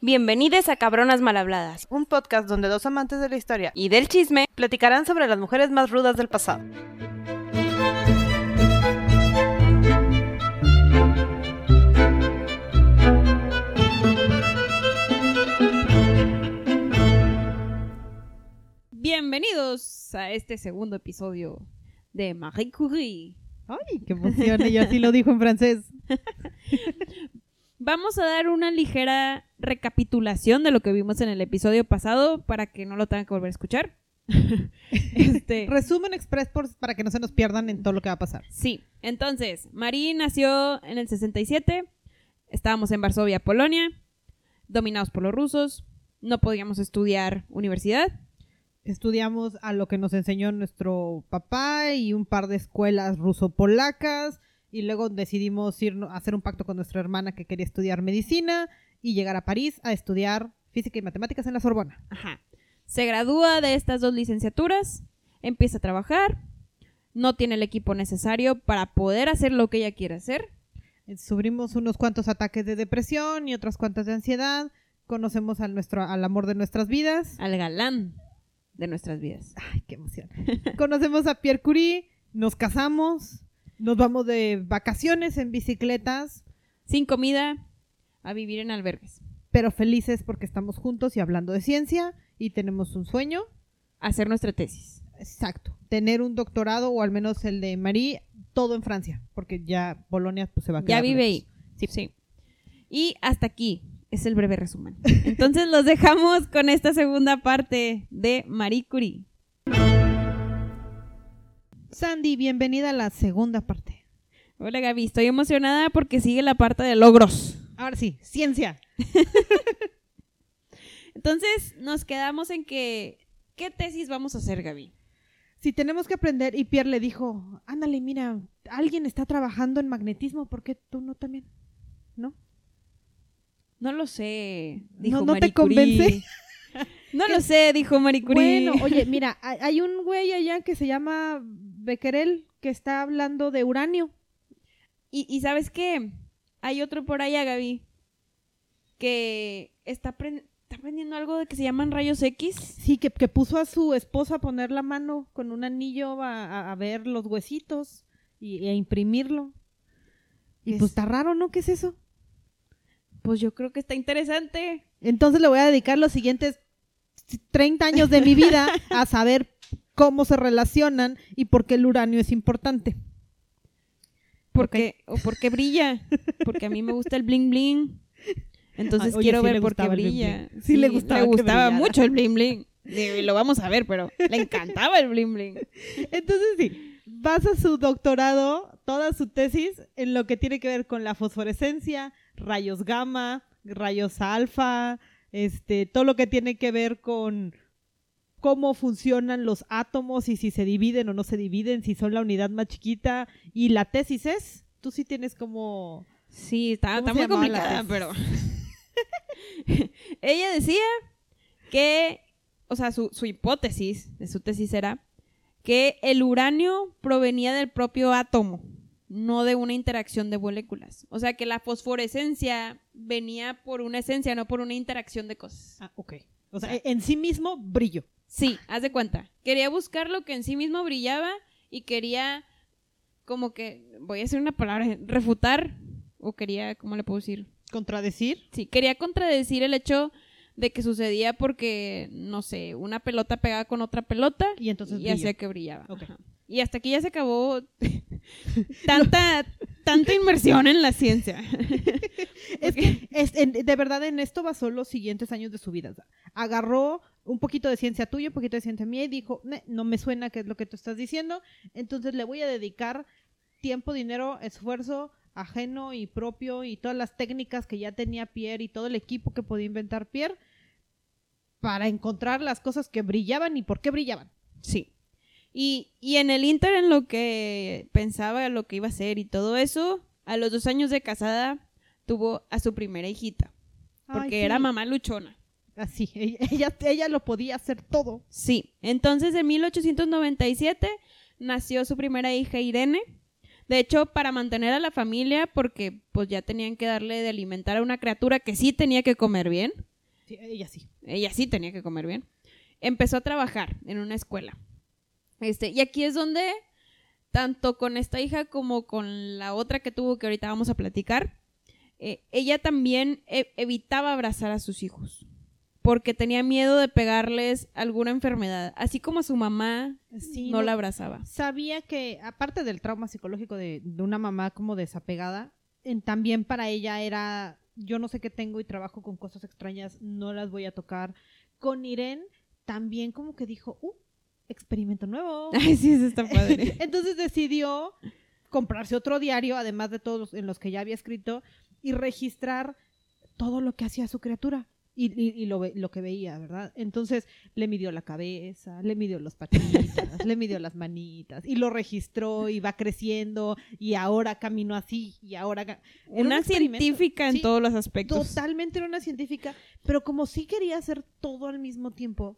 Bienvenidos a Cabronas Malhabladas un podcast donde dos amantes de la historia y del chisme. platicarán sobre las mujeres más rudas del pasado. Bienvenidos a este segundo episodio de Marie Curie. Ay, qué emoción, ella así lo dijo en francés. Vamos a dar una ligera recapitulación de lo que vimos en el episodio pasado para que no lo tengan que volver a escuchar. este, Resumen express por- para que no se nos pierdan en todo lo que va a pasar. sí, entonces, Marie nació en el 67, estábamos en Varsovia, Polonia, dominados por los rusos, no podíamos estudiar universidad. Estudiamos a lo que nos enseñó nuestro papá y un par de escuelas ruso-polacas y luego decidimos ir a hacer un pacto con nuestra hermana que quería estudiar medicina y llegar a París a estudiar física y matemáticas en la Sorbona. Ajá. Se gradúa de estas dos licenciaturas, empieza a trabajar, no tiene el equipo necesario para poder hacer lo que ella quiere hacer. Sufrimos unos cuantos ataques de depresión y otras cuantas de ansiedad. Conocemos al, nuestro, al amor de nuestras vidas. al galán de nuestras vidas. Ay, qué emoción. Conocemos a Pierre Curie, nos casamos, nos vamos de vacaciones en bicicletas, Sin comida, a vivir en albergues. pero felices porque estamos juntos y hablando de ciencia y tenemos un sueño. Hacer nuestra tesis. Exacto. Tener un doctorado o al menos el de Marie, todo en Francia, porque ya Polonia pues, se va a quedar. Ya vive ahí. Sí. Y hasta aquí es el breve resumen. Entonces los dejamos con esta segunda parte de Marie Curie. Sandy, bienvenida a la segunda parte. Hola Gaby, estoy emocionada porque sigue la parte de logros. Ahora sí, ciencia. Entonces nos quedamos en que, ¿qué tesis vamos a hacer Gaby? Si tenemos que aprender, y Pierre le dijo, ándale, mira, alguien está trabajando en magnetismo, ¿por qué tú no también? ¿No? No lo sé, dijo ¿No- no te Marie convence? No lo sé, dijo Marie Curie. Bueno, oye, mira, hay un güey allá que se llama Becquerel que está hablando de uranio. Y, y ¿sabes qué? Hay otro por allá, Gaby, que está, apren- está aprendiendo algo de que se llaman rayos X. Sí, que, que puso a su esposa a poner la mano con un anillo a, a- a ver los huesitos y, y a imprimirlo. Y Es- pues está raro, ¿no? ¿Qué es eso? Pues yo creo que está interesante. Entonces le voy a dedicar los siguientes 30 años de mi vida a saber cómo se relacionan y por qué el uranio es importante. Porque, o porque brilla. Porque a mí me gusta el bling bling. Entonces oye, quiero sí ver por qué bling brilla. bling. Sí le gustaba mucho el bling bling. Lo vamos a ver, pero le encantaba el bling bling. Entonces sí, basa su doctorado, toda su tesis, en lo que tiene que ver con la fosforescencia, rayos gamma, rayos alfa, este, todo lo que tiene que ver con cómo funcionan los átomos y si se dividen o no se dividen, si son la unidad más chiquita. Y la tesis es, tú sí tienes como... Sí, está, ¿Cómo está se muy complicada, pero. Ella decía que. O sea, su, su hipótesis de su tesis era que el uranio provenía del propio átomo, no de una interacción de moléculas. O sea, que la fosforescencia venía por una esencia, no por una interacción de cosas. Ah, ok. O sea, en sí mismo, brillo. Sí, haz de cuenta. Quería buscar lo que en sí mismo brillaba y quería como que, voy a decir una palabra, refutar, o quería, ¿cómo le puedo decir? Contradecir. Sí, quería contradecir el hecho de que sucedía porque, no sé, una pelota pegaba con otra pelota Y entonces y hacía que brillaba. Y hasta aquí ya se acabó tanta, tanta inmersión en la ciencia. Es que es- en- de verdad en esto basó los siguientes años de su vida. Agarró un poquito de ciencia tuya, un poquito de ciencia mía y dijo, "Ne, no me suena que es lo que tú estás diciendo, entonces le voy a dedicar tiempo, dinero, esfuerzo ajeno y propio y todas las técnicas que ya tenía Pierre y todo el equipo que podía inventar Pierre para encontrar las cosas que brillaban y por qué brillaban. Sí. Y, y en el Inter, en lo que pensaba, lo que iba a hacer y todo eso, a los dos años de casada tuvo a su primera hijita. Porque Ay, era mamá luchona. Así, ella, ella, lo podía hacer todo. Sí. Entonces, en 1897 nació su primera hija, Irene. De hecho, para mantener a la familia, porque pues ya tenían que darle de alimentar a una criatura que sí tenía que comer bien. Sí, ella sí. ella sí tenía que comer bien, empezó a trabajar en una escuela. Este, y aquí es donde, tanto con esta hija como con la otra que tuvo que ahorita vamos a platicar, eh, ella también e- evitaba abrazar a sus hijos porque tenía miedo de pegarles alguna enfermedad, así como su mamá Sí, no no- la abrazaba. Sabía que, aparte del trauma psicológico de, de una mamá como desapegada, en- también para ella era, yo no sé qué tengo y trabajo con cosas extrañas, no las voy a tocar. Con Irene también como que dijo, uh, experimento nuevo. Ay, sí, eso está padre. Entonces decidió comprarse otro diario, además de todos los en los que ya había escrito, y registrar todo lo que hacía su criatura. Y, y- y lo, lo que veía, ¿verdad? Entonces le midió la cabeza, le midió las patitas, le midió las manitas, y lo registró, y va creciendo, y ahora caminó así, y ahora... un una científica en Sí, todos los aspectos. Totalmente era una científica, pero como sí quería hacer todo al mismo tiempo,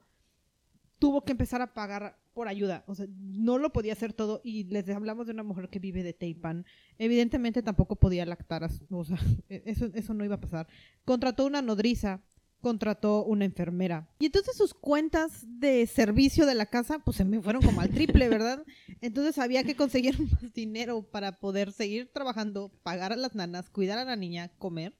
tuvo que empezar a pagar por ayuda. O sea, no lo podía hacer todo y les hablamos de una mujer que vive de Teipan. Evidentemente tampoco podía lactar, a su- o sea, e- eso, eso no iba a pasar. Contrató una nodriza, contrató una enfermera. Y entonces sus cuentas de servicio de la casa, pues se me fueron como al triple, ¿verdad? Entonces había que conseguir más dinero para poder seguir trabajando, pagar a las nanas, cuidar a la niña, comer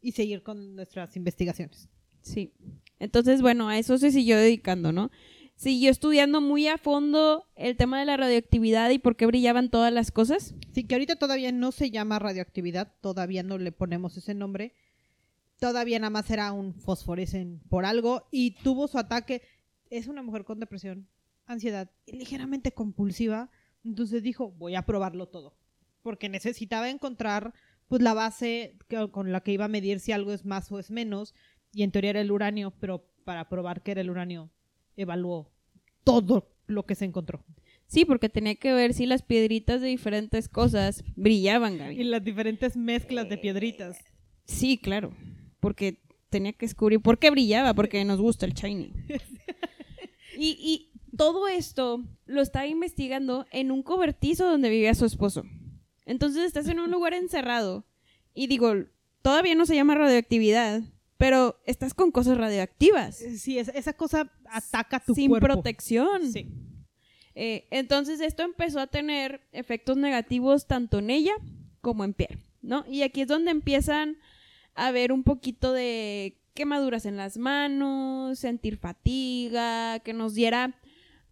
y seguir con nuestras investigaciones. Sí. Entonces, bueno, a eso se siguió dedicando, ¿no? Siguió estudiando muy a fondo el tema de la radioactividad y por qué brillaban todas las cosas. Sí, que ahorita todavía no se llama radioactividad, todavía no le ponemos ese nombre. Todavía nada más era un fosforescen por algo y tuvo su ataque. Es una mujer con depresión, ansiedad y ligeramente compulsiva. Entonces dijo, voy a probarlo todo. Porque necesitaba encontrar pues la base con la que iba a medir si algo es más o es menos. Y en teoría era el uranio, pero para probar que era el uranio, evaluó todo lo que se encontró. Sí, porque tenía que ver si las piedritas de diferentes cosas brillaban, Y Gaby. las diferentes mezclas de piedritas. Sí, claro. Porque tenía que descubrir por qué brillaba, porque nos gusta el shiny. Y, y todo esto lo estaba investigando en un cobertizo donde vivía su esposo. Entonces estás en un lugar encerrado. Y digo, todavía no se llama radioactividad, pero estás con cosas radioactivas. Sí, es- esa cosa ataca tu sin cuerpo. protección. Sí. Eh, entonces esto empezó a tener efectos negativos tanto en ella como en Pierre, ¿no? Y aquí es donde empiezan a ver un poquito de quemaduras en las manos, sentir fatiga, que nos diera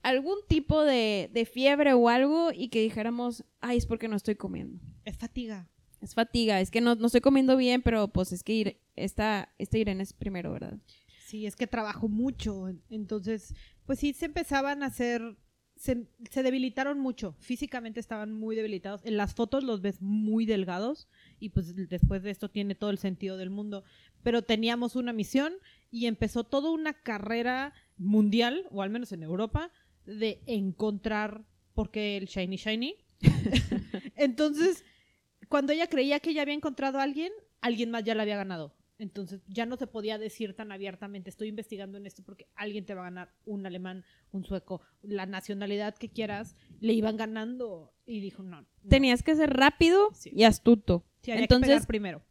algún tipo de, de fiebre o algo y que dijéramos, ay, es porque no estoy comiendo. Es fatiga. Es fatiga, es que no, no estoy comiendo bien, pero pues es que Ir- esta, esta Irene es primero, ¿verdad? Sí, es que trabajo mucho. Entonces, pues sí, se empezaban a hacer. Se, se debilitaron mucho. Físicamente estaban muy debilitados. En las fotos los ves muy delgados. Y pues después de esto tiene todo el sentido del mundo. Pero teníamos una misión y empezó toda una carrera mundial, o al menos en Europa, de encontrar por qué el Shiny Shiny. Entonces, cuando ella creía que ya había encontrado a alguien, alguien más ya la había ganado. Entonces ya no se podía decir tan abiertamente, estoy investigando en esto porque alguien te va a ganar, un alemán, un sueco, la nacionalidad que quieras, le iban ganando y dijo, no. no. Tenías que ser rápido Sí. y astuto. Sí, había que Entonces, primero.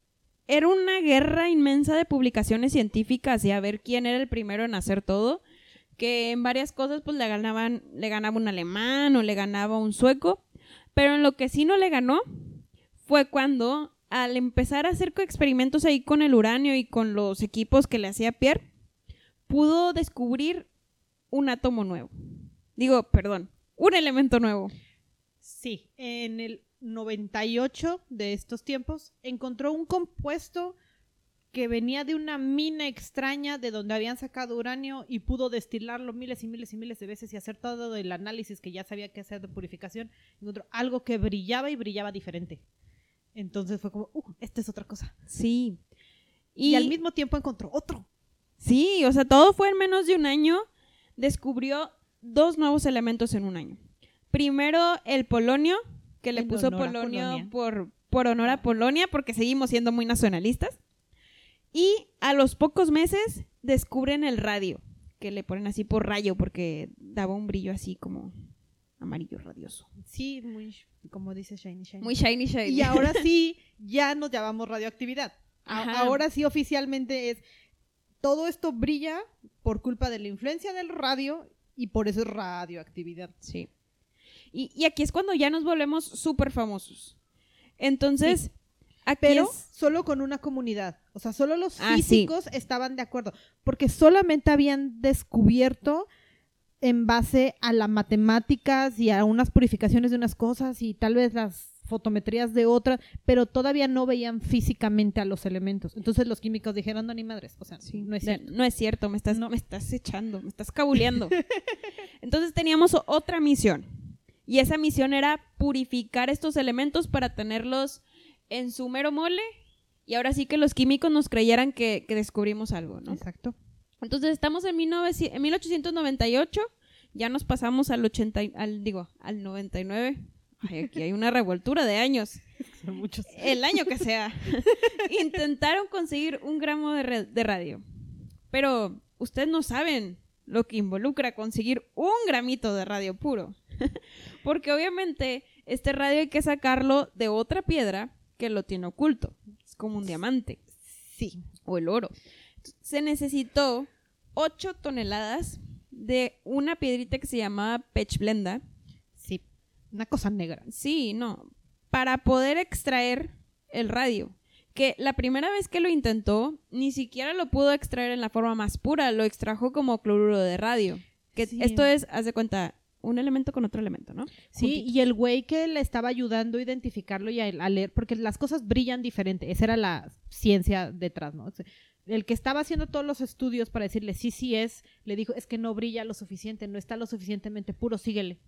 era una guerra inmensa de publicaciones científicas y a ver quién era el primero en hacer todo. Que en varias cosas pues le ganaban, le ganaba un alemán o le ganaba un sueco. Pero en lo que sí no le ganó fue cuando al empezar a hacer experimentos ahí con el uranio y con los equipos que le hacía Pierre, pudo descubrir un átomo nuevo. Digo, perdón, un elemento nuevo. Sí, en el 98 de estos tiempos encontró un compuesto que venía de una mina extraña de donde habían sacado uranio y pudo destilarlo miles y miles y miles de veces y hacer todo el análisis que ya sabía que hacer de purificación. Encontró algo que brillaba y brillaba diferente. Entonces fue como, uh, esta es otra cosa. Sí. Y, al mismo tiempo encontró otro. Sí, o sea, todo fue en menos de un año. Descubrió dos nuevos elementos en un año. Primero, el polonio, que le En puso polonio Polonia. por, por honor a Polonia, porque seguimos siendo muy nacionalistas. Y a los pocos meses descubren el radio, que le ponen así por rayo, porque daba un brillo así como amarillo radioso. Sí, muy, como dice Shiny Shiny. Muy shiny, shiny. Y ahora sí, ya nos llamamos radioactividad. Ajá. Ahora sí oficialmente es todo esto brilla por culpa de la influencia del radio y por eso es radioactividad. Sí. Y, y aquí es cuando ya nos volvemos súper famosos. Entonces, aquí Pero es- solo con una comunidad. O sea, solo los Ah, sí. físicos estaban de acuerdo. Porque solamente habían descubierto en base a las matemáticas y a unas purificaciones de unas cosas y tal vez las fotometrías de otras, pero todavía no veían físicamente a los elementos. Entonces los químicos dijeron, no, ni madres. O sea, Sí, no es cierto. no es cierto, me estás, me estás echando, me estás cabuleando. Entonces teníamos otra misión. Y esa misión era purificar estos elementos para tenerlos en su mero mole. Y ahora sí que los químicos nos creyeran que, que descubrimos algo, ¿no? Exacto. Entonces estamos en, 1900 en 1898, ya nos pasamos al 80, y- al, digo, al 99. Ay, aquí hay una revoltura de años. Son muchos. El año que sea. Intentaron conseguir un gramo de, de radio. Pero ustedes no saben lo que involucra conseguir un gramito de radio puro. Porque obviamente este radio hay que sacarlo de otra piedra que lo tiene oculto. Es como un diamante Sí. o el oro. Se necesitó 8 toneladas de una piedrita que se llamaba pechblenda. Sí. Una cosa negra. Sí, no. Para poder extraer el radio. Que la primera vez que lo intentó, ni siquiera lo pudo extraer en la forma más pura, lo extrajo como cloruro de radio. Que Sí. esto es, haz de cuenta, un elemento con otro elemento, ¿no? Sí, Juntito. y el güey que le estaba ayudando a identificarlo y a, a leer, porque las cosas brillan diferente. Esa era la ciencia detrás, ¿no? El que estaba haciendo todos los estudios para decirle sí, sí es, le dijo, es que no brilla lo suficiente, no está lo suficientemente puro, síguele.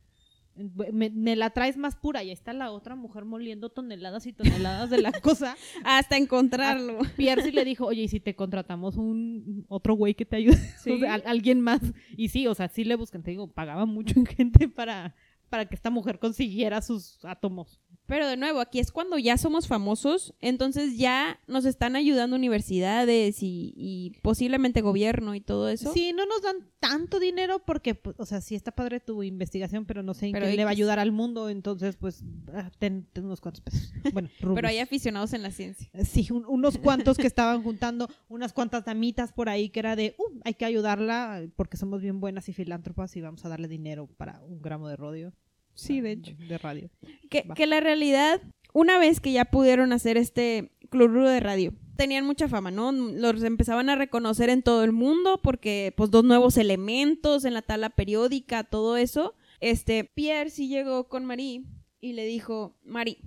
Me, me la traes más pura y ahí está la otra mujer moliendo toneladas y toneladas de la cosa. Hasta encontrarlo. Pierce le dijo, oye, ¿y si te contratamos un otro güey que te ayude? Sí. O sea, al- alguien más. Y sí, o sea, sí le buscan, te digo, pagaban mucho en gente para, para que esta mujer consiguiera sus átomos. Pero de nuevo, aquí es cuando ya somos famosos, entonces ya nos están ayudando universidades y, y posiblemente gobierno y todo eso. Sí, no nos dan tanto dinero porque, pues, o sea, sí está padre tu investigación, pero no sé en Pero qué le va a ayudar al mundo, entonces, pues, ah, ten, ten unos cuantos pesos. Bueno, Pero hay aficionados en la ciencia. Sí, un- unos cuantos que estaban juntando, unas cuantas damitas por ahí que era de, uh, hay que ayudarla porque somos bien buenas y filántropas y vamos a darle dinero para un gramo de rodio. Sí, de hecho. De radio. Que, Va. que la realidad, una vez que ya pudieron hacer este cloruro de radio, tenían mucha fama, ¿no? Los empezaban a reconocer en todo el mundo porque, pues, dos nuevos elementos en la tabla periódica, todo eso. Este, Pierre sí llegó con Marie y le dijo, Marie,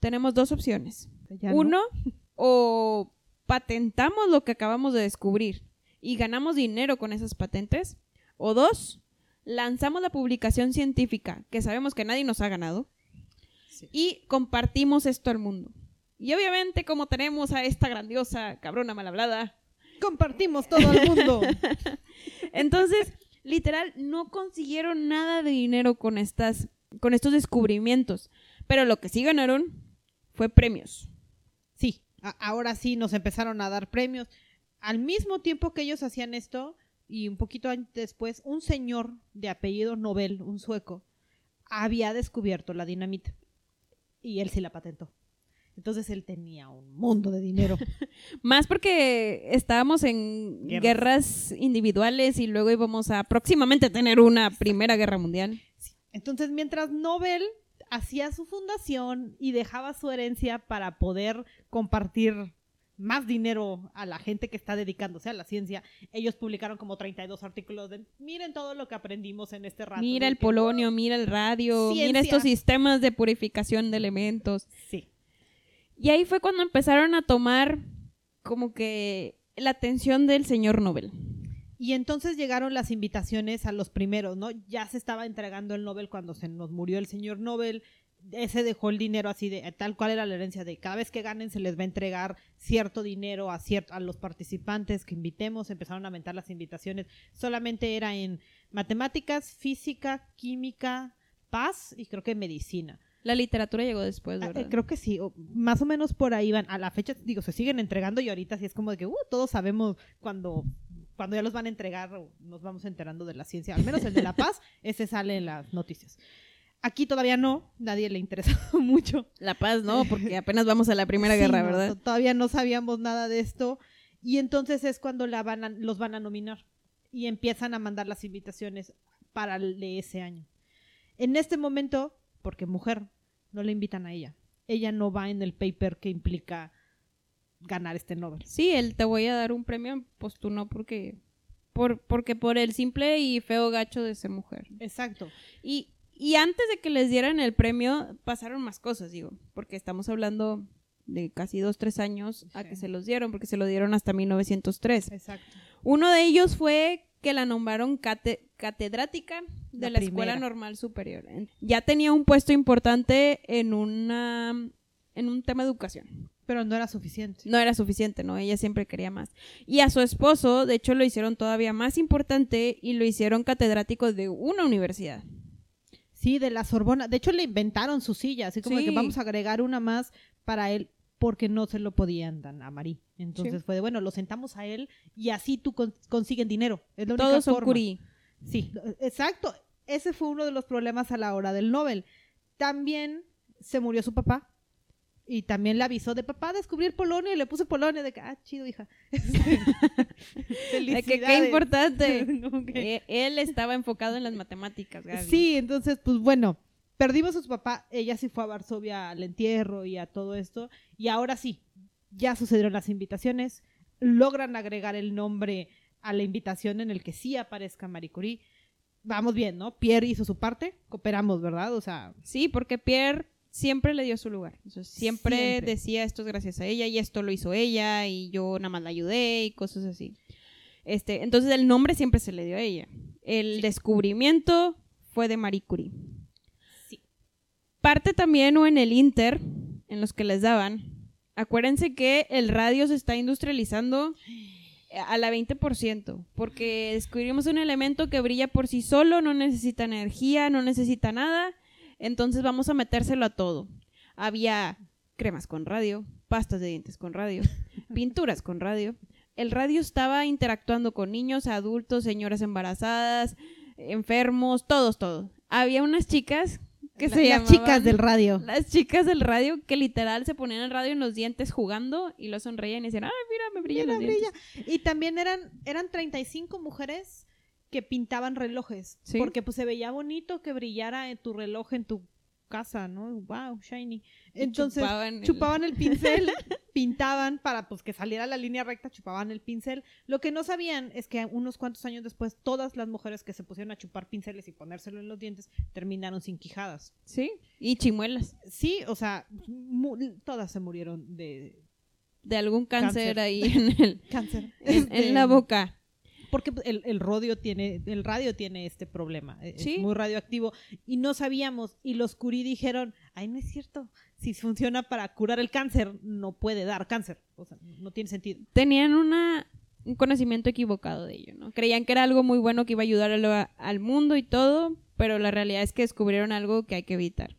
tenemos dos opciones. Ya no. Uno, o patentamos lo que acabamos de descubrir y ganamos dinero con esas patentes. O dos, lanzamos la publicación científica, que sabemos que nadie nos ha ganado, Sí. y compartimos esto al mundo. Y obviamente, como tenemos a esta grandiosa cabrona mal hablada, Compartimos todo el mundo. entonces, literal, no consiguieron nada de dinero con estas, con estos descubrimientos. Pero lo que sí ganaron fue premios. Sí, ahora sí nos empezaron a dar premios. Al mismo tiempo que ellos hacían esto, y un poquito después, un señor de apellido Nobel, un sueco, había descubierto la dinamita. Y él sí la patentó. Entonces él tenía un mundo de dinero. Más porque estábamos en Guerras. guerras, individuales y luego íbamos a próximamente tener una primera guerra mundial. Entonces, mientras Nobel hacía su fundación y dejaba su herencia para poder compartir más dinero a la gente que está dedicándose a la ciencia, ellos publicaron como 32 artículos de miren todo lo que aprendimos en este rato. Mira el que- polonio, mira el radio, mira estos sistemas de purificación de elementos. Sí. Y ahí fue cuando empezaron a tomar como que la atención del señor Nobel. Y entonces llegaron las invitaciones a los primeros, ¿no? Ya se estaba entregando el Nobel cuando se nos murió el señor Nobel. Ese dejó el dinero así de tal cual era la herencia de cada vez que ganen se les va a entregar cierto dinero a cierto a los participantes que invitemos, empezaron a aumentar las invitaciones. Solamente era en matemáticas, física, química, paz y creo que medicina. La literatura llegó después, Ah, ¿verdad? eh, creo que sí, o más o menos por ahí van. A la fecha, digo, se siguen entregando y ahorita sí es como de que, uh, todos sabemos cuando, cuando ya los van a entregar o nos vamos enterando de la ciencia. Al menos el de La Paz, ese sale en las noticias. Aquí todavía no, nadie le interesa mucho. La paz, ¿no? Porque apenas vamos a la Primera Sí, Guerra, ¿verdad? to- Todavía no sabíamos nada de esto. Y entonces es cuando la van a- los van a nominar y empiezan a mandar las invitaciones para el de ese año. En este momento, porque mujer, no le invitan a ella. Ella no va en el paper que implica ganar este Nobel. Sí, él te voy a dar un premio, pues tú no, porque por, porque por el simple y feo gacho de ser mujer. Exacto. Y, y antes de que les dieran el premio, pasaron más cosas, digo, porque estamos hablando de casi dos, tres años a que se los dieron, porque se lo dieron hasta 1903. Exacto. Uno de ellos fue que la nombraron cate- catedrática de La la, Escuela. Normal Superior. Ya tenía un puesto importante en una en un tema de educación. Pero no era suficiente. No era suficiente, ¿no? Ella siempre quería más. Y a su esposo, de hecho, lo hicieron todavía más importante y lo hicieron catedrático de una universidad. Sí, de la Sorbona. De hecho, le inventaron su silla, así como que vamos a agregar una más para él, porque no se lo podían dar a Marí. Entonces Sí. fue de, bueno, lo sentamos a él y así tú con- consiguen dinero. Es la única Todos son forma. Curie. Sí, exacto. Ese fue uno de los problemas a la hora del Nobel. También se murió su papá. Y también le avisó de papá descubrir Polonia y le puse Polonia de que, ah, chido, hija. Eh, que- qué Felicidades. importante. No, Eh, Él estaba enfocado en las matemáticas. Gaby. Sí, entonces, pues bueno, perdimos a su papá, ella sí fue a Varsovia al entierro y a todo esto, y ahora sí, ya sucedieron las invitaciones, logran agregar el nombre a la invitación en el que sí aparezca Marie Curie. Vamos bien, ¿no? Pierre hizo su parte, cooperamos, ¿verdad? O sea, Sí, porque Pierre siempre le dio su lugar. Sea, siempre, Siempre. decía esto es gracias a ella y esto lo hizo ella y yo nada más la ayudé y cosas así. Este, entonces el nombre siempre se le dio a ella. El descubrimiento fue de Marie Curie. Sí. Parte también o en el Inter, en los que les daban. Acuérdense que el radio se está industrializando a la 20%, porque descubrimos un elemento que brilla por sí solo, no necesita energía, no necesita nada, entonces vamos a metérselo a todo. Había cremas con radio, pastas de dientes con radio, pinturas con radio. El radio estaba interactuando con niños, adultos, señoras embarazadas, enfermos, todos, todos. Había unas chicas que la- se las llamaban chicas del radio. las chicas del radio que literal se ponían el radio en los dientes jugando y lo sonreían y decían, ay, mira, me brillan Mira, los dientes. Y también eran, eran 35 mujeres que pintaban relojes. Sí. Porque pues se veía bonito que brillara en tu reloj en tu casa, ¿no? Wow, shiny. Entonces chupaban el- chupaban el pincel, pintaban para pues que saliera la línea recta, chupaban el pincel. Lo que no sabían es que unos cuantos años después todas las mujeres que se pusieron a chupar pinceles y ponérselo en los dientes terminaron sin quijadas. Sí, y chimuelas. Sí, o sea, mu- todas se murieron de De algún cáncer, Cáncer. ahí en, el, cáncer. en, Este, en la boca. Porque el, el radio tiene, el radio tiene este problema, e- es Sí. muy radioactivo y no sabíamos y los Curie dijeron, ay no es cierto, si funciona para curar el cáncer no puede dar cáncer, o sea no tiene sentido. Tenían una, un conocimiento equivocado de ello, ¿no? Creían que era algo muy bueno que iba a ayudar a lo- al mundo y todo, pero la realidad es que descubrieron algo que hay que evitar.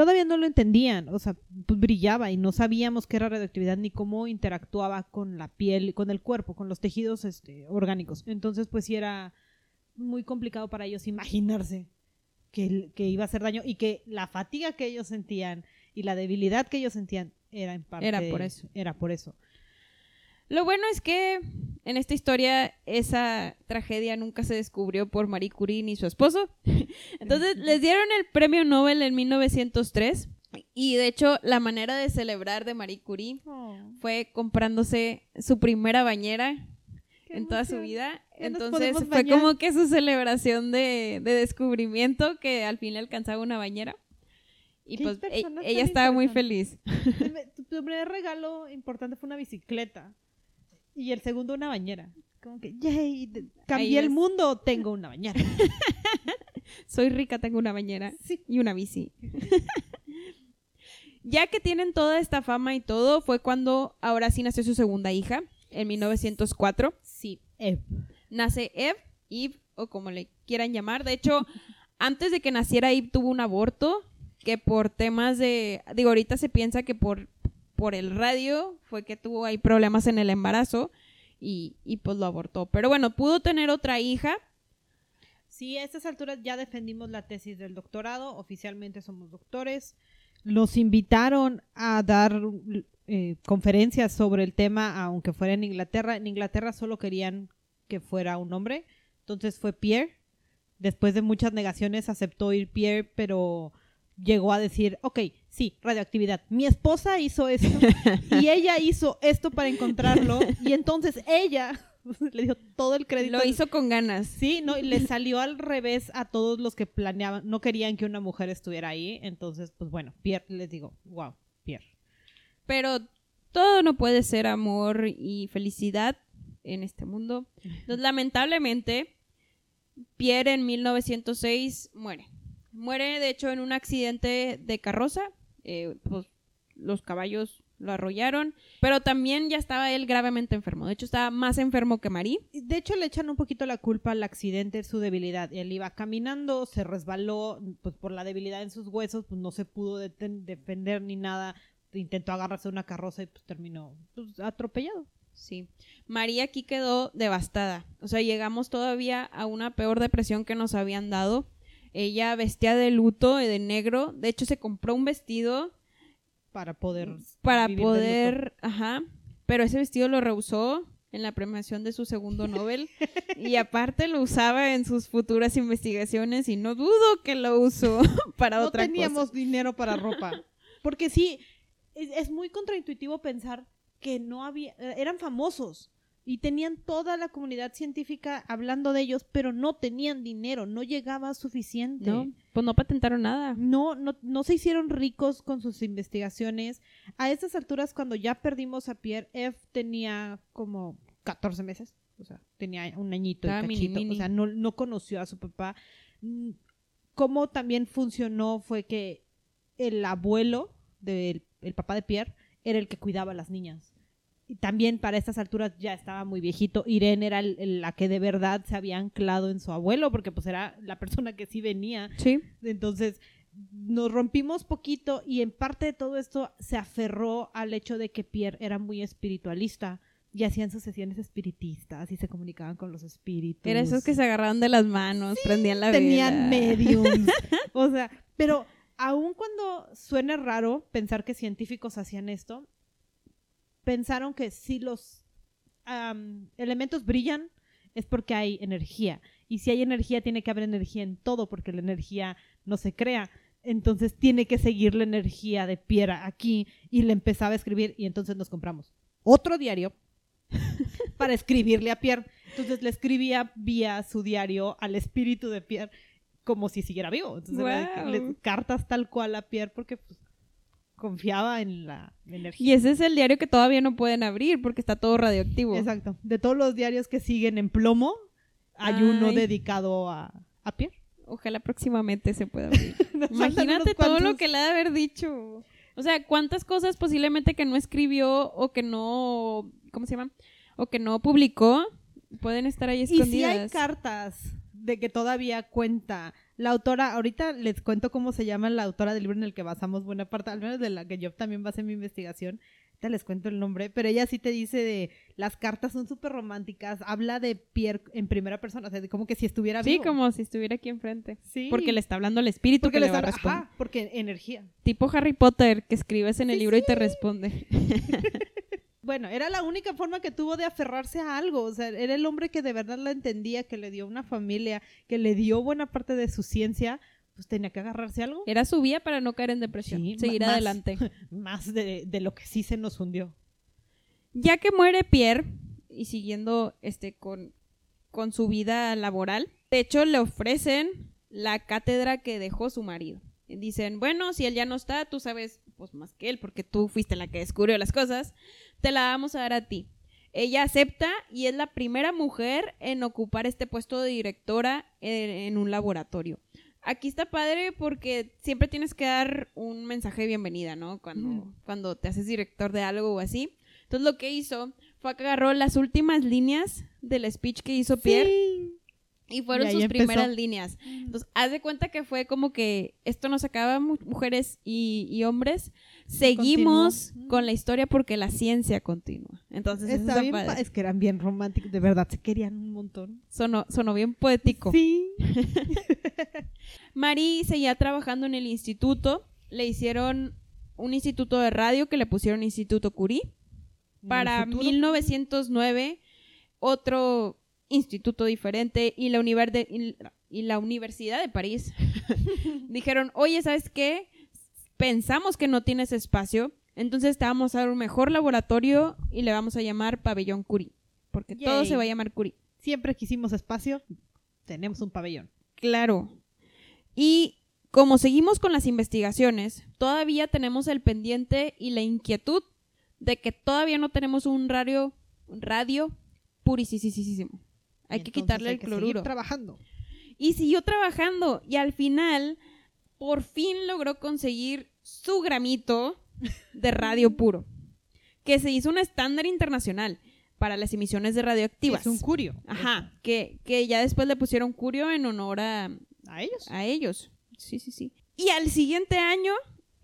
Todavía no lo entendían, o sea pues, brillaba y no sabíamos qué era radioactividad ni cómo interactuaba con la piel, con el cuerpo, con los tejidos este, orgánicos. Entonces pues sí era muy complicado para ellos imaginarse que, que iba a hacer daño y que la fatiga que ellos sentían y la debilidad que ellos sentían era en parte Era por eso. Era por eso. Lo bueno es que en esta historia esa tragedia nunca se descubrió por Marie Curie ni su esposo. Entonces les dieron el premio Nobel en 1903 y de hecho la manera de celebrar de Marie Curie fue comprándose su primera bañera Qué en toda su vida. Entonces fue como que su celebración de, de descubrimiento que al fin le alcanzaba una bañera. Y pues e- ella estaba muy feliz. Tu primer regalo importante fue una bicicleta y el segundo una bañera. Como que, yay, cambié el mundo, tengo una bañera. Soy rica, tengo una bañera Sí. y una bici. ya que tienen toda esta fama y todo, fue cuando ahora sí nació su segunda hija, en 1904. Sí. Eh, Nace Eve, Eve, o como le quieran llamar. De hecho, antes de que naciera Eve tuvo un aborto, que por temas de... Digo, ahorita se piensa que por, por el radio fue que tuvo ahí problemas en el embarazo y, y pues lo abortó. Pero bueno, pudo tener otra hija. Sí, a estas alturas ya defendimos la tesis del doctorado, oficialmente somos doctores. los invitaron a dar eh, conferencias sobre el tema, aunque fuera en Inglaterra. En Inglaterra solo querían que fuera un hombre. Entonces fue Pierre. Después de muchas negaciones aceptó ir Pierre, pero llegó a decir, ok, sí, radioactividad. Mi esposa hizo esto y ella hizo esto para encontrarlo y entonces ella le dio todo el crédito. Lo hizo con ganas. Sí, no, y le salió al revés a todos los que planeaban, no querían que una mujer estuviera ahí. Entonces, pues bueno, Pierre, les digo, wow, Pierre. Pero todo no puede ser amor y felicidad en este mundo. Entonces, lamentablemente, Pierre en 1906 muere. Muere, de hecho, en un accidente de carroza. Eh, pues los caballos lo arrollaron, pero también ya estaba él gravemente enfermo. De hecho, estaba más enfermo que Marie. De hecho, le echan un poquito la culpa al accidente, su debilidad. Él iba caminando, se resbaló, pues por la debilidad en sus huesos, pues no se pudo defender ni nada. Intentó agarrarse a una carroza y pues terminó pues, atropellado. Sí. María aquí quedó devastada. O sea, llegamos todavía a una peor depresión que nos habían dado. Ella vestía de luto y de negro. De hecho, se compró un vestido Para poder. para poder, ajá, pero ese vestido lo rehusó en la premiación de su segundo Nobel y aparte lo usaba en sus futuras investigaciones y no dudo que lo usó para no otra teníamos cosa. dinero para ropa. Porque sí, es, es muy contraintuitivo pensar que no había, eh, eran famosos y tenían toda la comunidad científica hablando de ellos, pero no tenían dinero, no llegaba suficiente. No, pues no patentaron nada. No, no, no se hicieron ricos con sus investigaciones. A estas alturas, cuando ya perdimos a Pierre, F tenía como 14 meses. O sea, tenía un añito y mini, cachito. mini. O sea, no, no conoció a su papá. Mm, Cómo también funcionó fue que el abuelo del el papá de Pierre era el que cuidaba a las niñas. También para estas alturas ya estaba muy viejito. Irene era el- el- la que de verdad se había anclado en su abuelo, porque pues era la persona que sí venía Sí. entonces, nos rompimos poquito y en parte de todo esto se aferró al hecho de que Pierre era muy espiritualista y hacían sus sesiones espiritistas y se comunicaban con los espíritus. Era esos que se agarraban de las manos, prendían la tenían vela. mediums. o sea, pero aun cuando suene raro pensar que científicos hacían esto, pensaron que si los am, elementos brillan es porque hay energía. Y si hay energía, tiene que haber energía en todo, porque la energía no se crea. Entonces tiene que seguir la energía de Piera aquí. Y le empezaba a escribir y entonces nos compramos otro diario para escribirle a Pierre. Entonces le escribía vía su diario al espíritu de Pierre como si siguiera vivo. Entonces le- cartas tal cual a Pierre porque pues, confiaba en la Y energía. ese es el diario que todavía no pueden abrir porque está todo radioactivo. Exacto. De todos los diarios que siguen en plomo, hay uno dedicado a, a Pierre. Ojalá próximamente se pueda abrir. Imagínate todo lo que le ha de haber dicho. O sea, cuántas cosas posiblemente que no escribió o que no, ¿cómo se llama? O que no publicó pueden estar ahí Y escondidas. si hay cartas de que todavía cuenta la autora, ahorita les cuento cómo se llama la autora del libro en el que basamos buena parte, al menos de la que yo también basé mi investigación. Ahorita les cuento el nombre, pero ella sí te dice de las cartas son súper románticas, habla de Pierre en primera persona, o sea, de como que si estuviera Sí, vivo. como si estuviera aquí enfrente. Sí. Porque le está hablando al espíritu porque que le le va a está- responder. ajá, porque energía. Tipo Harry Potter, que escribes en el Sí, libro y te responde. Bueno, era la única forma que tuvo de aferrarse a algo. O sea, era el hombre que de verdad la entendía, que le dio una familia, que le dio buena parte de su ciencia. Pues tenía que agarrarse a algo Era su vía para no caer en depresión. Sí, seguir más. adelante. más de, de lo que sí se nos hundió. Ya que muere Pierre, y siguiendo este con, con su vida laboral, de hecho le ofrecen la cátedra que dejó su marido. Y Dicen, bueno, si él ya no está, tú sabes pues más que él, porque tú fuiste la que descubrió las cosas, te la vamos a dar a ti. Ella acepta y es la primera mujer en ocupar este puesto de directora en, en un laboratorio. Aquí está padre porque siempre tienes que dar un mensaje de bienvenida, ¿no? Cuando, cuando te haces director de algo o así. Entonces lo que hizo fue que agarró las últimas líneas del speech que hizo Pierre y fueron Y sus empezó. primeras líneas. Entonces, haz de cuenta que fue como que esto nos acaba mu- mujeres y, y hombres. Seguimos con la historia porque la ciencia continúa. Entonces, Está bien, padre. pa- es que eran bien románticos, de verdad, se querían un montón. Sonó, sonó bien poético. Sí. Marie seguía trabajando en el instituto le hicieron un instituto de radio que le pusieron Instituto Curie. Para 1909, otro instituto diferente y la, de- y la- Universidad de París dijeron, oye, ¿sabes qué? Pensamos que no tienes espacio, entonces te vamos a dar un mejor laboratorio y le vamos a llamar Pabellón Curie, porque todo se va a llamar Curie. Siempre quisimos espacio, tenemos un pabellón. Claro. Y como seguimos con las investigaciones, todavía tenemos el pendiente y la inquietud de que todavía no tenemos un radio, radio puricisísimo. Hay que quitarle hay el que cloruro. trabajando. Y siguió trabajando y al final por fin logró conseguir su gramito de radio puro, que se hizo un estándar internacional para las emisiones de radioactivas. Es un curio. Ajá, que, que ya después le pusieron curio en honor a, ¿A ellos? a ellos. Sí, sí, sí. Y al siguiente año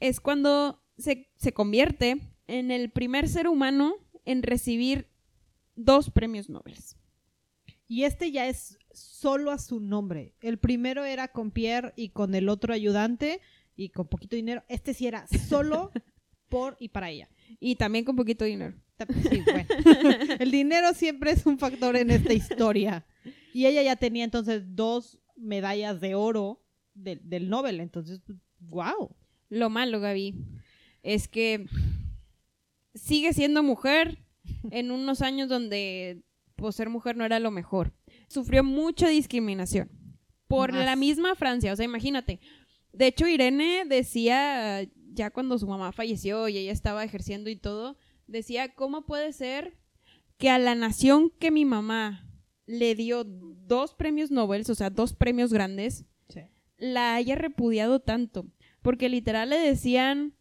es cuando se, se convierte en el primer ser humano en recibir dos premios Nobel. Y este ya es solo a su nombre. El primero era con Pierre y con el otro ayudante y con poquito dinero. Este sí era solo por y para ella. Y también con poquito dinero. Sí, bueno. El dinero siempre es un factor en esta historia. Y ella ya tenía entonces dos medallas de oro del- del Nobel. Entonces, wow. Lo malo, Gaby, es que sigue siendo mujer en unos años donde pues, ser mujer no era lo mejor. Sufrió mucha discriminación por Más. la misma Francia. O sea, imagínate. De hecho, Irene decía, ya cuando su mamá falleció y ella estaba ejerciendo y todo, decía, ¿cómo puede ser que a la nación que mi mamá le dio dos premios Nobel, o sea, dos premios grandes, la haya repudiado tanto. Porque literal le decían,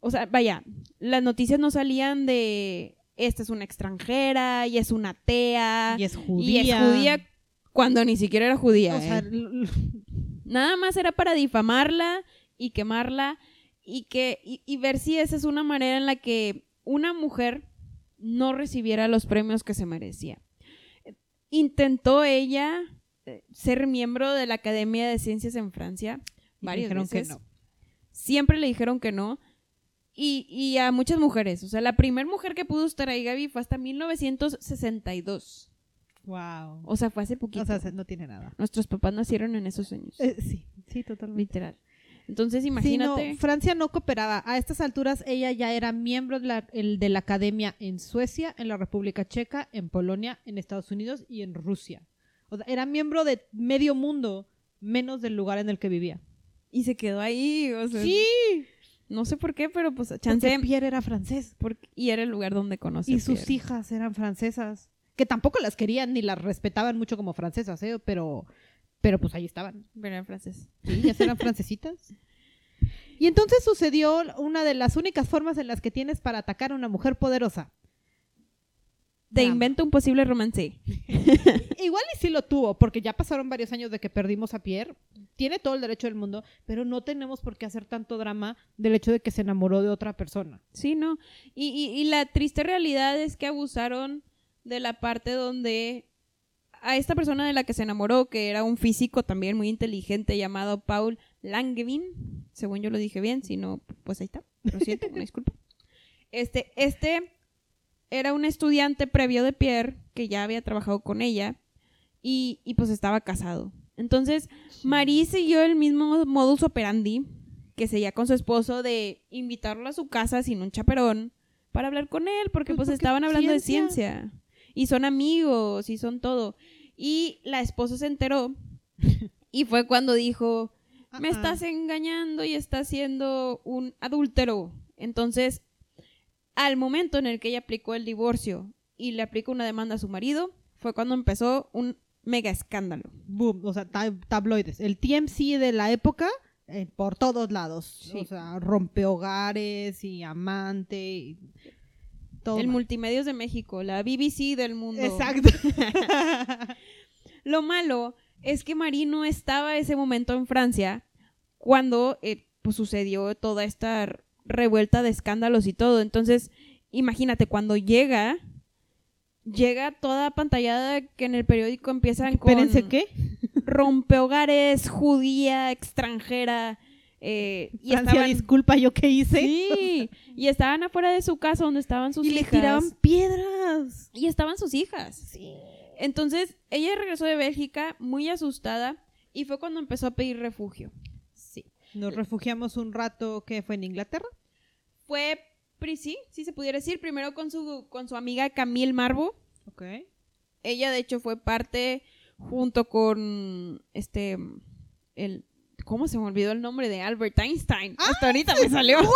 o sea, vaya, las noticias no salían de esta es una extranjera y es una atea Y es y judía. es judía cuando ni siquiera era judía. O sea, ¿eh? Nada más era para difamarla y quemarla y que y, y ver si esa es una manera en la que una mujer no recibiera los premios que se merecía. Intentó ella eh, ser miembro de la Academia de Ciencias en Francia y varias dijeron que no. Siempre le dijeron que no. Y, y a muchas mujeres. O sea, la primera mujer que pudo estar ahí, Gaby, fue hasta 1962. Wow. O sea, fue hace poquito. O sea, se- no tiene nada. Nuestros papás nacieron en esos años. Eh, sí, sí, totalmente. Literal. Entonces, Sí, imagínate. no, Francia no cooperaba. A estas alturas ella ya era miembro de la, el- de la academia en Suecia, en la República Checa, en Polonia, en Estados Unidos y en Rusia. O sea, era miembro de medio mundo, menos del lugar en el que vivía. Y se quedó ahí. O sea, Sí, No sé por qué, pero pues chance chance. Pierre era francés porque- y era el lugar donde conocí. y sus hijas eran francesas, que tampoco las querían ni las respetaban mucho como francesas, ¿eh? pero pero pues ahí estaban. Pero en francés. Sí, ya eran francesitas. Y entonces sucedió una de las únicas formas en las que tienes para atacar a una mujer poderosa. Drama. invento un posible romance. Igual y sí lo tuvo, porque ya pasaron varios años de que perdimos a Pierre. Tiene todo el derecho del mundo, pero no tenemos por qué hacer tanto drama del hecho de que se enamoró de otra persona. Sí, ¿no? Y, y- y la triste realidad es que abusaron de la parte donde a esta persona de la que se enamoró, que era un físico también muy inteligente llamado Paul Langevin, según yo lo dije bien, si no, pues ahí está, lo siento, una disculpa. Este, este era un estudiante previo de Pierre que ya había trabajado con ella y, y pues estaba casado. Entonces, Marie siguió el mismo modus operandi que seguía con su esposo de invitarlo a su casa sin un chaperón para hablar con él, porque Pues pues, porque estaban hablando de ciencia. Y son amigos y son todo. Y la esposa se enteró y fue cuando dijo, me estás engañando y estás siendo un adúltero. Entonces, al momento en el que ella aplicó el divorcio y le aplicó una demanda a su marido, fue cuando empezó un mega escándalo. boom, o sea, ta- tabloides. El TMC de la época, eh, por todos lados. Sí. O sea, rompehogares y amante. y todo el mal. Multimedios de México, la BBC del mundo. Exacto. Lo malo es que Marie no estaba ese momento en Francia cuando eh, pues, sucedió toda esta revuelta de escándalos y todo. Entonces, imagínate, cuando llega, llega toda pantallada que en el periódico empiezan con Espérense, ¿qué? rompehogares, judía, extranjera, Eh, y Francia, estaban, disculpa, ¿yo qué hice? sí, y estaban afuera de su casa donde estaban sus y le hijas. tiraban piedras. Y estaban sus hijas. Entonces, ella regresó de Bélgica muy asustada y fue cuando empezó a pedir refugio. Sí. Nos refugiamos un rato que fue en Inglaterra. Fue, sí, sí se pudiera decir, primero con su, con su amiga Camille Marbo. Ok. Ella, de hecho, fue parte junto con este, el, ¿cómo se me olvidó el nombre de Albert Einstein? Hasta ahorita me salió.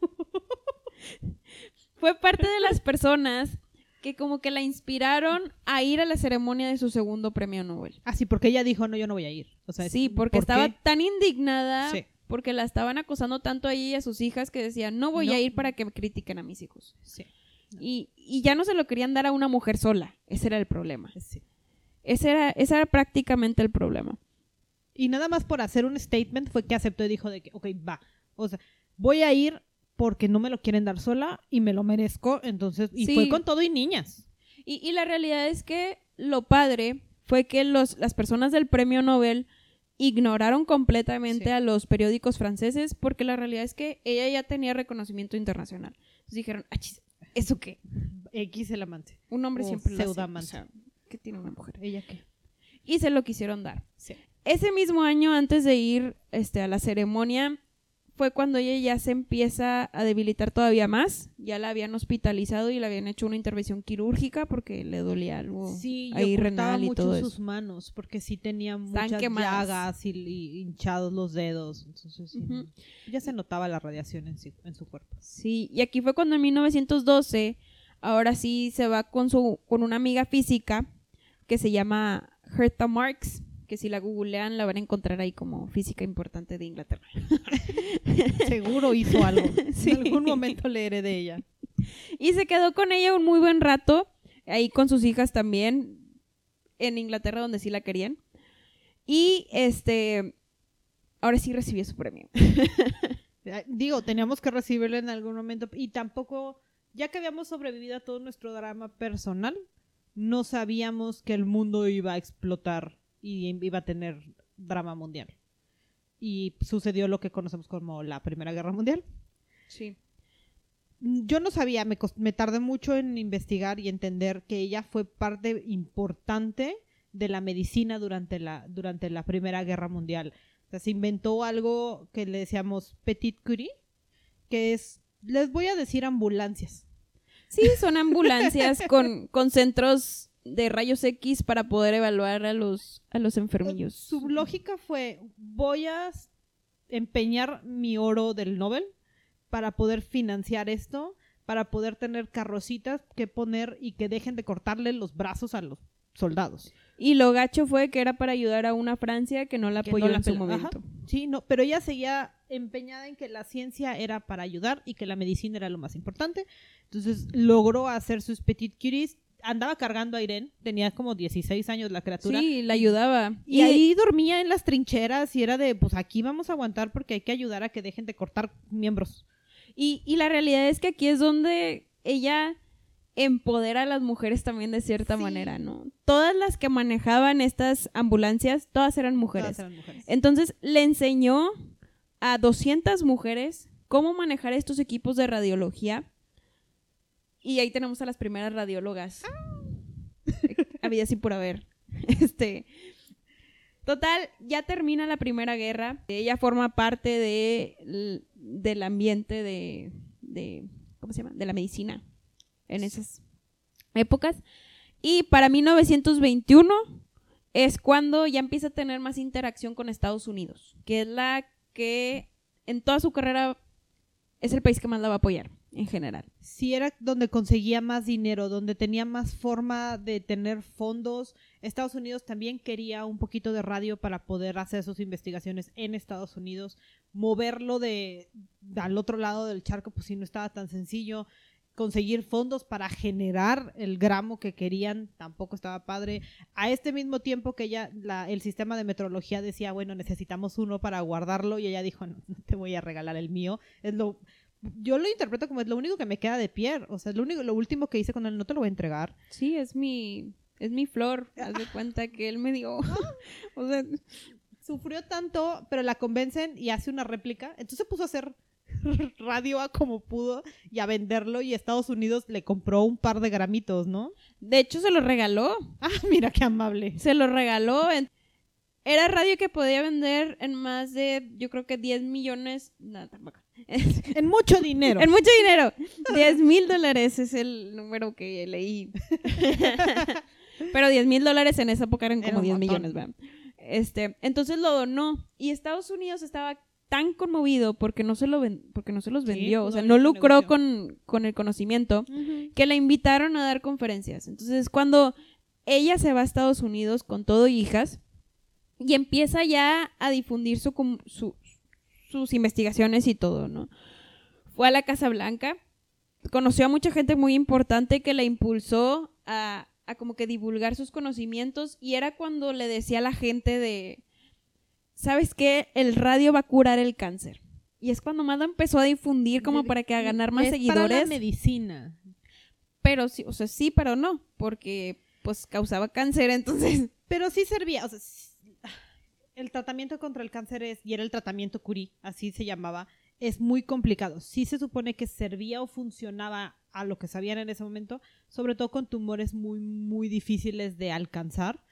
fue parte de las personas que como que la inspiraron a ir a la ceremonia de su segundo premio Nobel. Ah, sí, porque ella dijo, no, yo no voy a ir. O sea, Sí, porque ¿por estaba qué? tan indignada Sí. Porque la estaban acosando tanto a ella y a sus hijas que decía, no voy No. a ir para que me critiquen a mis hijos. Sí. Y, y ya no se lo querían dar a una mujer sola. Ese era el problema. sí. Ese era, ese era prácticamente el problema. Y nada más por hacer un statement fue que aceptó y dijo de que, ok, va. O sea, voy a ir porque no me lo quieren dar sola y me lo merezco. Entonces, y Sí. fue con todo y niñas. Y, y la realidad es que lo padre fue que los, las personas del premio Nobel ignoraron completamente Sí. a los periódicos franceses porque la realidad es que ella ya tenía reconocimiento internacional. Entonces dijeron, "Ah, chis, ¿eso qué? X el amante. Un hombre O siempre lo hace". pseudoamante. O sea, ¿qué tiene una mujer? ¿Ella qué? Y se lo quisieron dar. Sí. Ese mismo año, antes de ir este, a la ceremonia, fue cuando ella ya se empieza a debilitar todavía más. Ya la habían hospitalizado y le habían hecho una intervención quirúrgica porque le dolía algo Sí, ahí renal y mucho todo sus eso. manos porque sí tenía muchas llagas y, y hinchados los dedos. Entonces, sí, Ujú. ya se notaba la radiación en, sí- en su cuerpo. Sí, y aquí fue cuando en 1912, ahora sí se va con, su, con una amiga física que se llama Hertha Marx, que si la googlean la van a encontrar ahí como física importante de Inglaterra. Seguro hizo algo. Sí. En algún momento leeré de ella. Y se quedó con ella un muy buen rato, ahí con sus hijas también, en Inglaterra donde sí la querían. Y este, ahora sí recibió su premio. Digo, teníamos que recibirla en algún momento y tampoco, ya que habíamos sobrevivido a todo nuestro drama personal, no sabíamos que el mundo iba a explotar y iba a tener drama mundial. Y sucedió lo que conocemos como la Primera Guerra Mundial. Sí. Yo no sabía, me, me tardé mucho en investigar y entender que ella fue parte importante de la medicina durante la, durante la Primera Guerra Mundial. O sea, se inventó algo que le decíamos Petit Curie, que es, les voy a decir ambulancias. Sí, son ambulancias con, con centros de rayos X para poder evaluar a los, a los enfermillos. Su lógica fue, voy a empeñar mi oro del Nobel para poder financiar esto, para poder tener carrocitas que poner y que dejen de cortarle los brazos a los soldados. Y lo gacho fue que era para ayudar a una Francia que no la Que apoyó no la en su ajá. momento. Sí, no, pero ella seguía empeñada en que la ciencia era para ayudar y que la medicina era lo más importante. Entonces logró hacer sus petit curies. Andaba cargando a Irene, tenía como 16 años la criatura. Sí, la ayudaba. Y ahí dormía en las trincheras y era de, pues aquí vamos a aguantar porque hay que ayudar a que dejen de cortar miembros. Y, y la realidad es que aquí es donde ella empodera a las mujeres también de cierta Sí. manera, ¿no? Todas las que manejaban estas ambulancias, todas eran mujeres. Todas eran mujeres. Entonces le enseñó a 200 mujeres cómo manejar estos equipos de radiología. Y ahí tenemos a las primeras radiólogas. Había así por haber. Este. Total, ya termina la Primera Guerra. Ella forma parte de, del ambiente de, de. ¿Cómo se llama? De la medicina. En esas épocas. Y para 1921 es cuando ya empieza a tener más interacción con Estados Unidos, que es la que en toda su carrera es el país que más la va a apoyar en general. Sí era donde conseguía más dinero, donde tenía más forma de tener fondos. Estados Unidos también quería un poquito de radio para poder hacer sus investigaciones en Estados Unidos. Moverlo de al otro lado del charco, pues sí no estaba tan sencillo. Conseguir fondos para generar el gramo que querían tampoco estaba padre. A este mismo tiempo que ya la- el sistema de metrología decía, bueno, necesitamos uno para guardarlo, y ella dijo, no, no te voy a regalar el mío. Es lo, yo lo interpreto como es lo único que me queda de Pierre. O sea, es lo único, lo último que hice con él, no te lo voy a entregar. Sí, es mi es mi flor, haz de cuenta que él me dio. o sea, sufrió tanto, pero la convencen y hace una réplica. Entonces se puso a hacer radio a como pudo y a venderlo y Estados Unidos le compró un par de gramitos, ¿no? De hecho, se lo regaló. Ah, mira qué amable. Se lo regaló. en- Era radio que podía vender en más de, yo creo que 10 millones. No, tampoco. En mucho dinero. En mucho dinero. 10 mil dólares es el número que leí. Pero 10 mil dólares en esa época eran Era como un 10 montón. millones, ¿verdad? Este, entonces lo donó. Y Estados Unidos estaba tan conmovido porque no se, lo ven- porque no se los Sí, vendió. o sea, no lucró con, con el conocimiento que la invitaron a dar conferencias. Entonces, cuando ella se va a Estados Unidos con todo y hijas y empieza ya a difundir su, sus investigaciones y todo, ¿no? Fue a la Casa Blanca, conoció a mucha gente muy importante que la impulsó a, a como que divulgar sus conocimientos y era cuando le decía a la gente de, ¿sabes qué? El radio va a curar el cáncer. Y es cuando más lo empezó a difundir como para que a ganar más Es seguidores. Para la medicina. Pero sí, o sea, sí, pero no, porque pues causaba cáncer, entonces. Pero sí servía, o sea, el tratamiento contra el cáncer es, y era el tratamiento Curie, así se llamaba, es muy complicado. Sí se supone que servía o funcionaba a lo que sabían en ese momento, sobre todo con tumores muy, muy difíciles de alcanzar.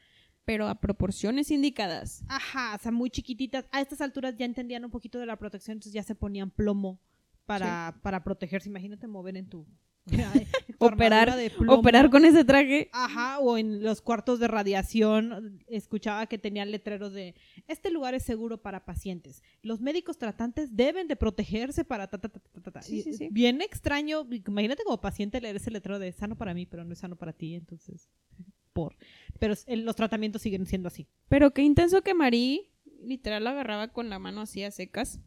Pero a proporciones indicadas. Ajá, o sea, muy chiquititas. A estas alturas ya entendían un poquito de la protección, entonces ya se ponían plomo para, para protegerse. Imagínate mover en tu... Operar- de. Operar con ese traje. Ajá, o en los cuartos de radiación escuchaba que tenían letreros de este lugar es seguro para pacientes. Los médicos tratantes deben de protegerse para ta ta ta ta ta, ta". Sí, sí, sí. Bien extraño, imagínate como paciente leer ese letrero de sano para mí, pero no es sano para ti, entonces por. Pero los tratamientos siguen siendo así. Pero qué intenso que Marí literal lo agarraba con la mano así a secas.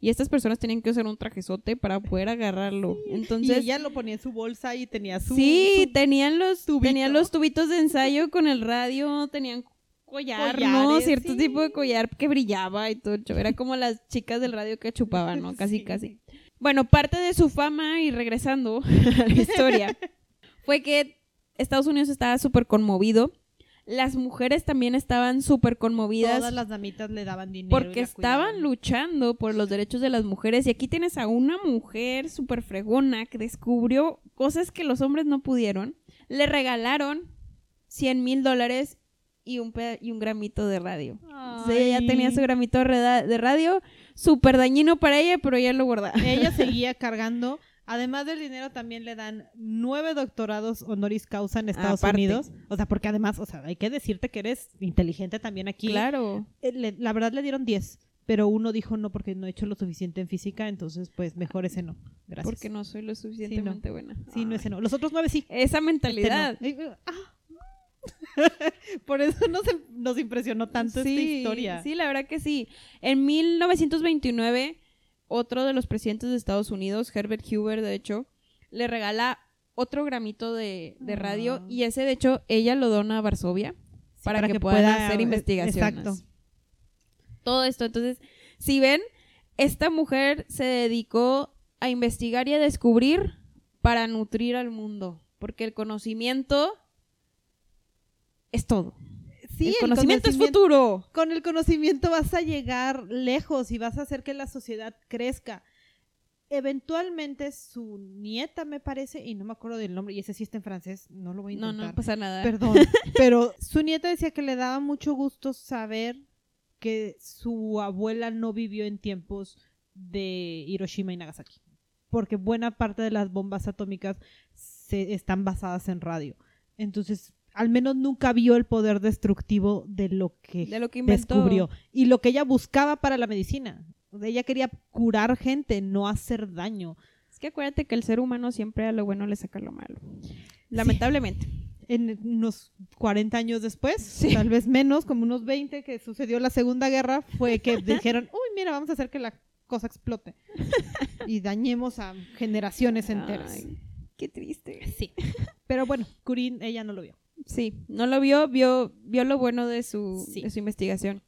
Y estas personas tenían que usar un trajezote para poder agarrarlo. Entonces, y ella lo ponía en su bolsa y tenía su sí, su- tenían los tubito. tenían los tubitos de ensayo con el radio, tenían collar, ¿no? Cierto sí. tipo de collar que brillaba y todo. Era como las chicas del radio que chupaban, ¿no? Casi, Sí. casi. Bueno, parte de su fama, y regresando a la historia, fue que Estados Unidos estaba súper conmovido. Las mujeres también estaban súper conmovidas todas las damitas le daban dinero. porque estaban cuidaban. luchando por los derechos de las mujeres. Y aquí tienes a una mujer súper fregona que descubrió cosas que los hombres no pudieron. Le regalaron 100 mil dólares y un, y un gramito de radio. Entonces ella ya tenía su gramito de radio, súper dañino para ella, pero ella lo guardaba. Ella seguía cargando. Además del dinero, también le dan nueve doctorados honoris causa en Estados Aparte. Unidos. O sea, porque además, o sea, hay que decirte que eres inteligente también aquí. Claro. Eh, le- la verdad le dieron diez, pero uno dijo no porque no he hecho lo suficiente en física, entonces pues mejor ese no. Gracias. Porque no soy lo suficientemente buena. Sí, no ese no. Los otros nueve sí. Esa Este no. mentalidad. Ah. Por eso nos, nos impresionó tanto esta historia. Sí, la verdad que sí. En 1929, otro de los presidentes de Estados Unidos, Herbert Hoover, de hecho, le regala otro gramito de, de radio Ah. y ese, de hecho, ella lo dona a Varsovia para, que, puedan pueda, hacer investigaciones. exacto. Todo esto. Entonces, si ven, esta mujer se dedicó a investigar y a descubrir para nutrir al mundo, porque el conocimiento es todo. Sí, el el conocimiento es futuro. con el conocimiento vas a llegar lejos y vas a hacer que la sociedad crezca. Eventualmente su nieta, me parece, y no me acuerdo del nombre, y ese sí está en francés, no lo voy a No, intentar. no pasa nada. Perdón, pero su nieta decía que le daba mucho gusto saber que su abuela no vivió en tiempos de Hiroshima y Nagasaki, porque buena parte de las bombas atómicas se están basadas en radio. Entonces, al menos nunca vio el poder destructivo de lo que de lo que inventó. descubrió y lo que ella buscaba para la medicina. Ella quería curar gente, no hacer daño. Es que acuérdate que el ser humano siempre a lo bueno le saca lo malo. Lamentablemente. En unos 40 años después, Sí. tal vez menos, como unos 20 que sucedió la Segunda Guerra, fue que dijeron, uy, mira, vamos a hacer que la cosa explote y dañemos a generaciones enteras. Ay, qué triste. Sí. Pero bueno, Curie, ella no lo vio. Sí, no lo vio, vio, vio lo bueno de su, Sí. de su investigación.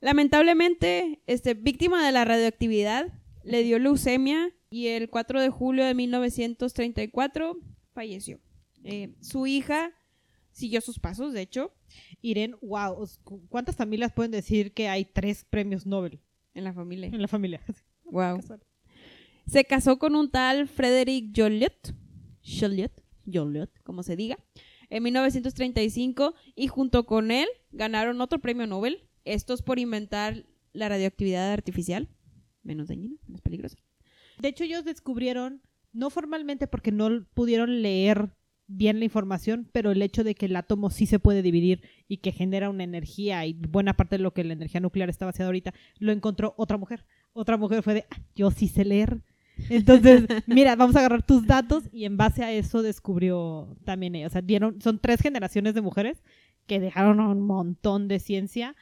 Lamentablemente, este, víctima de la radioactividad, le dio leucemia y el 4 de julio de 1934 falleció. Eh, su hija siguió sus pasos, de hecho, Irene, wow, ¿cuántas familias pueden decir que hay tres premios Nobel en la familia. en la familia? Wow. Se casó con un tal Frederick Joliot, Joliot, Joliot, como se diga, en 1935 y junto con él ganaron otro premio Nobel, estos por inventar la radioactividad artificial, menos dañina, menos peligrosa. De hecho, ellos descubrieron, no formalmente porque no pudieron leer bien la información, pero el hecho de que el átomo sí se puede dividir y que genera una energía y buena parte de lo que la energía nuclear está basada ahorita, lo encontró otra mujer. Otra mujer fue de, "Ah, yo sí sé leer. Entonces, mira, vamos a agarrar tus datos y en base a eso descubrió también ella. O sea, dieron, son tres generaciones de mujeres que dejaron un montón de ciencia.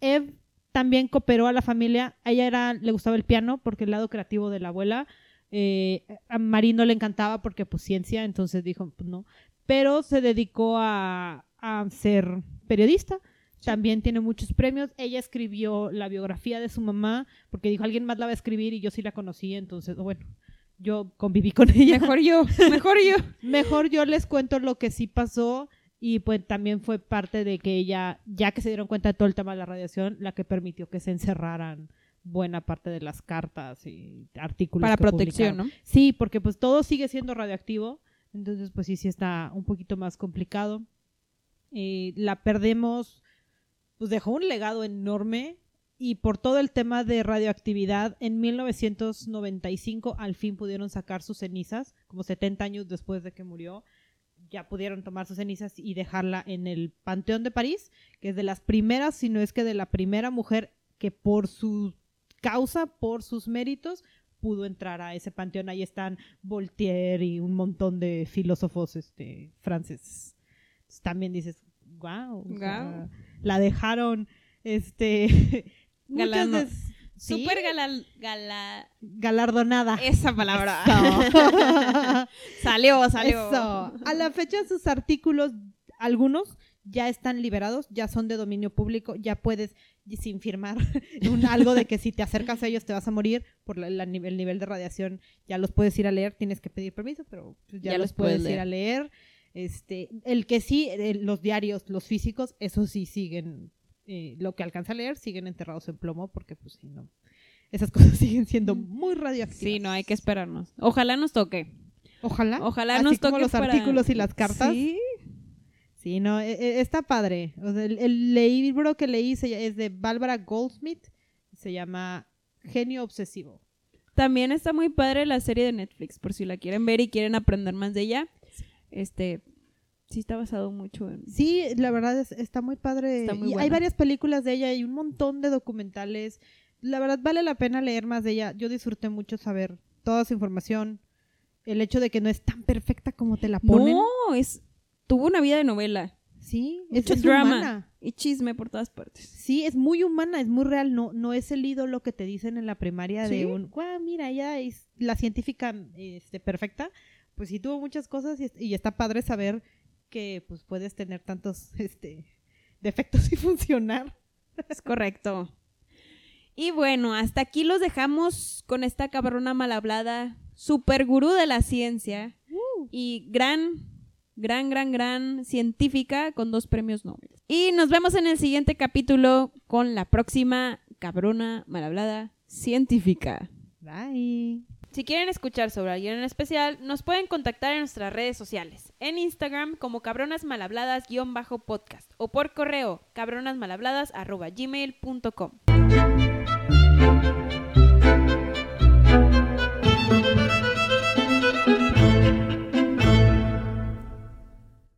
Eve también cooperó a la familia. A ella era, le gustaba el piano porque el lado creativo de la abuela. eh, a Marie no le encantaba porque pues ciencia, entonces dijo, pues no. Pero se dedicó a, a ser periodista. También tiene muchos premios. Ella escribió la biografía de su mamá porque dijo, alguien más la va a escribir y yo sí la conocí, entonces, bueno, yo conviví con ella. Mejor yo, mejor yo. Mejor yo les cuento lo que sí pasó y pues también fue parte de que ella, ya que se dieron cuenta de todo el tema de la radiación, la que permitió que se encerraran buena parte de las cartas y artículos. Para que protección, publicaron. ¿no? Sí, porque pues todo sigue siendo radioactivo, entonces pues sí, sí está un poquito más complicado. Eh, la perdemos, pues dejó un legado enorme y por todo el tema de radioactividad, en 1995 al fin pudieron sacar sus cenizas, como 70 años después de que murió, ya pudieron tomar sus cenizas y dejarla en el Panteón de París, que es de las primeras, si no es que de la primera mujer que por su causa, por sus méritos, pudo entrar a ese panteón. Ahí están Voltaire y un montón de filósofos este, franceses. También dices, wow, Guau. La dejaron, este, muchas Galano- de- sí, Súper galal- gala... galardonada. Esa palabra. Eso. salió, salió. Eso. A la fecha sus artículos, algunos ya están liberados, ya son de dominio público, ya puedes sin firmar un, algo de que si te acercas a ellos te vas a morir por la- el nivel de radiación, ya los puedes ir a leer, tienes que pedir permiso, pero pues, ya, Ya los los puedes puedes ir a leer. Este, el que sí, los diarios, los físicos, esos sí siguen, eh, lo que alcanza a leer, siguen enterrados en plomo, porque pues sí, no. Esas cosas siguen siendo muy radioactivas. Sí, no, hay que esperarnos. Ojalá nos toque. Ojalá. Ojalá Así nos como toque los para- artículos y las cartas. Sí. Sí, no, e- e- está padre. O sea, el, el libro que leí se- es de Bárbara Goldsmith. Se llama Genio Obsesivo. También está muy padre la serie de Netflix, por si la quieren ver y quieren aprender más de ella. Este, sí está basado mucho en... Sí, la verdad es, está muy padre. Está muy Y hay varias películas de ella y un montón de documentales. La verdad vale la pena leer más de ella. Yo disfruté mucho saber toda su información. El hecho de que no es tan perfecta como te la ponen. No, es... Tuvo una vida de novela. Sí, es, drama. humana. Y chisme por todas partes. Sí, es muy humana, es muy real, no, no es el ídolo que te dicen en la primaria Sí. de un, guau, mira, ella es la científica este, perfecta. Pues sí tuvo muchas cosas y, y está padre saber que pues puedes tener tantos este, defectos y funcionar. Es correcto. Y bueno, hasta aquí los dejamos con esta cabrona mal hablada, super gurú de la ciencia y gran, gran, gran, gran científica con dos premios Nobel. Y nos vemos en el siguiente capítulo con la próxima cabrona mal hablada científica. Bye. Si quieren escuchar sobre alguien en especial, nos pueden contactar en nuestras redes sociales. En Instagram como cabronasmalhabladas-podcast o por correo cabronasmalhabladas.gmail.com.